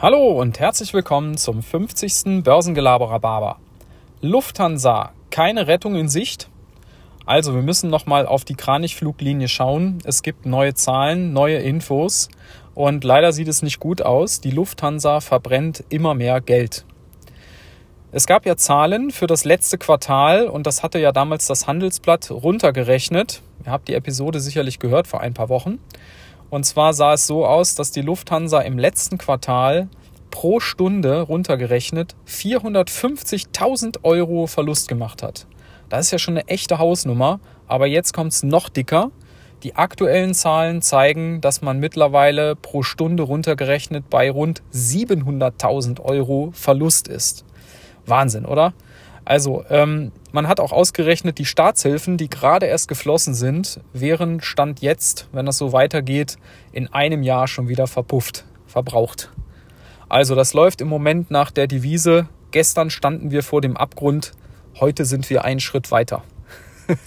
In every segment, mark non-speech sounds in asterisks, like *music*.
Hallo und herzlich willkommen zum 50. Börsengelaberer Barber. Lufthansa, keine Rettung in Sicht? Also, wir müssen nochmal auf die Kranichfluglinie schauen. Es gibt neue Zahlen, neue Infos und leider sieht es nicht gut aus. Die Lufthansa verbrennt immer mehr Geld. Es gab ja Zahlen für das letzte Quartal und das hatte ja damals das Handelsblatt runtergerechnet. Ihr habt die Episode sicherlich gehört vor ein paar Wochen. Und zwar sah es so aus, dass die Lufthansa im letzten Quartal pro Stunde runtergerechnet 450.000 Euro Verlust gemacht hat. Das ist ja schon eine echte Hausnummer, aber jetzt kommt es noch dicker. Die aktuellen Zahlen zeigen, dass man mittlerweile pro Stunde runtergerechnet bei rund 700.000 Euro Verlust ist. Wahnsinn, oder? Also, ähm, man hat auch ausgerechnet, die Staatshilfen, die gerade erst geflossen sind, wären Stand jetzt, wenn das so weitergeht, in einem Jahr schon wieder verpufft, verbraucht. Also, das läuft im Moment nach der Devise, gestern standen wir vor dem Abgrund, heute sind wir einen Schritt weiter. *laughs*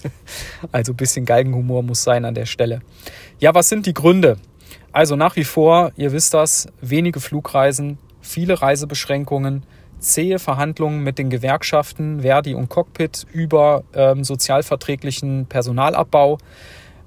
also, ein bisschen Galgenhumor muss sein an der Stelle. Ja, was sind die Gründe? Also, nach wie vor, ihr wisst das, wenige Flugreisen, viele Reisebeschränkungen, zähe Verhandlungen mit den Gewerkschaften Verdi und Cockpit über ähm, sozialverträglichen Personalabbau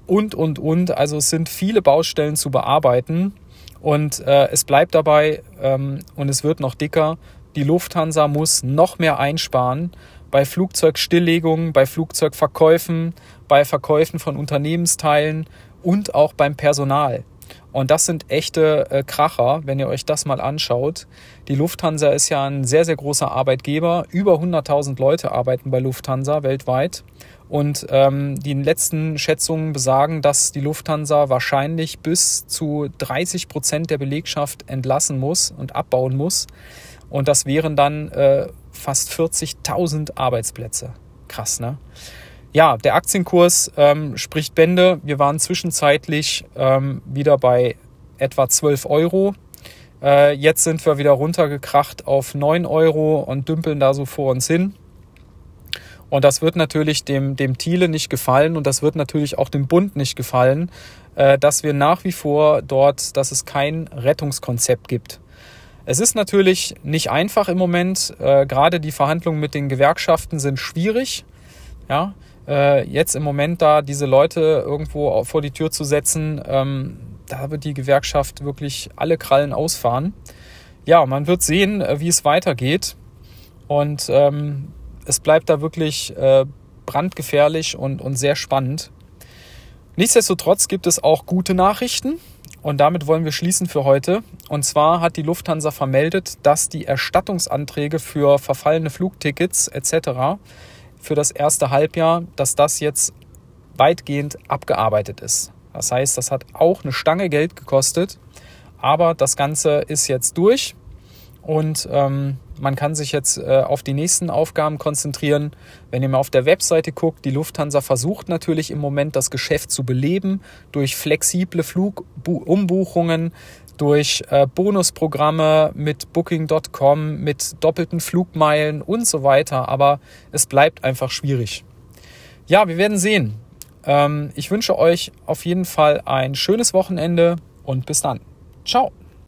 und, und, und. Also es sind viele Baustellen zu bearbeiten und äh, es bleibt dabei ähm, und es wird noch dicker. Die Lufthansa muss noch mehr einsparen bei Flugzeugstilllegungen, bei Flugzeugverkäufen, bei Verkäufen von Unternehmensteilen und auch beim Personal. Und das sind echte äh, Kracher, wenn ihr euch das mal anschaut. Die Lufthansa ist ja ein sehr, sehr großer Arbeitgeber. Über 100.000 Leute arbeiten bei Lufthansa weltweit. Und ähm, die letzten Schätzungen besagen, dass die Lufthansa wahrscheinlich bis zu 30 Prozent der Belegschaft entlassen muss und abbauen muss. Und das wären dann äh, fast 40.000 Arbeitsplätze. Krass, ne? Ja, der Aktienkurs ähm, spricht Bände. Wir waren zwischenzeitlich ähm, wieder bei etwa 12 Euro. Äh, jetzt sind wir wieder runtergekracht auf 9 Euro und dümpeln da so vor uns hin. Und das wird natürlich dem, dem Thiele nicht gefallen und das wird natürlich auch dem Bund nicht gefallen, äh, dass wir nach wie vor dort, dass es kein Rettungskonzept gibt. Es ist natürlich nicht einfach im Moment. Äh, gerade die Verhandlungen mit den Gewerkschaften sind schwierig. Ja, äh, jetzt im Moment da diese Leute irgendwo vor die Tür zu setzen, ähm, da wird die Gewerkschaft wirklich alle Krallen ausfahren. Ja, man wird sehen, äh, wie es weitergeht. Und ähm, es bleibt da wirklich äh, brandgefährlich und, und sehr spannend. Nichtsdestotrotz gibt es auch gute Nachrichten. Und damit wollen wir schließen für heute. Und zwar hat die Lufthansa vermeldet, dass die Erstattungsanträge für verfallene Flugtickets etc für das erste Halbjahr, dass das jetzt weitgehend abgearbeitet ist. Das heißt, das hat auch eine Stange Geld gekostet, aber das Ganze ist jetzt durch und ähm, man kann sich jetzt äh, auf die nächsten Aufgaben konzentrieren. Wenn ihr mal auf der Webseite guckt, die Lufthansa versucht natürlich im Moment das Geschäft zu beleben durch flexible Flugumbuchungen, durch äh, Bonusprogramme mit Booking.com, mit doppelten Flugmeilen und so weiter. Aber es bleibt einfach schwierig. Ja, wir werden sehen. Ähm, ich wünsche euch auf jeden Fall ein schönes Wochenende und bis dann. Ciao.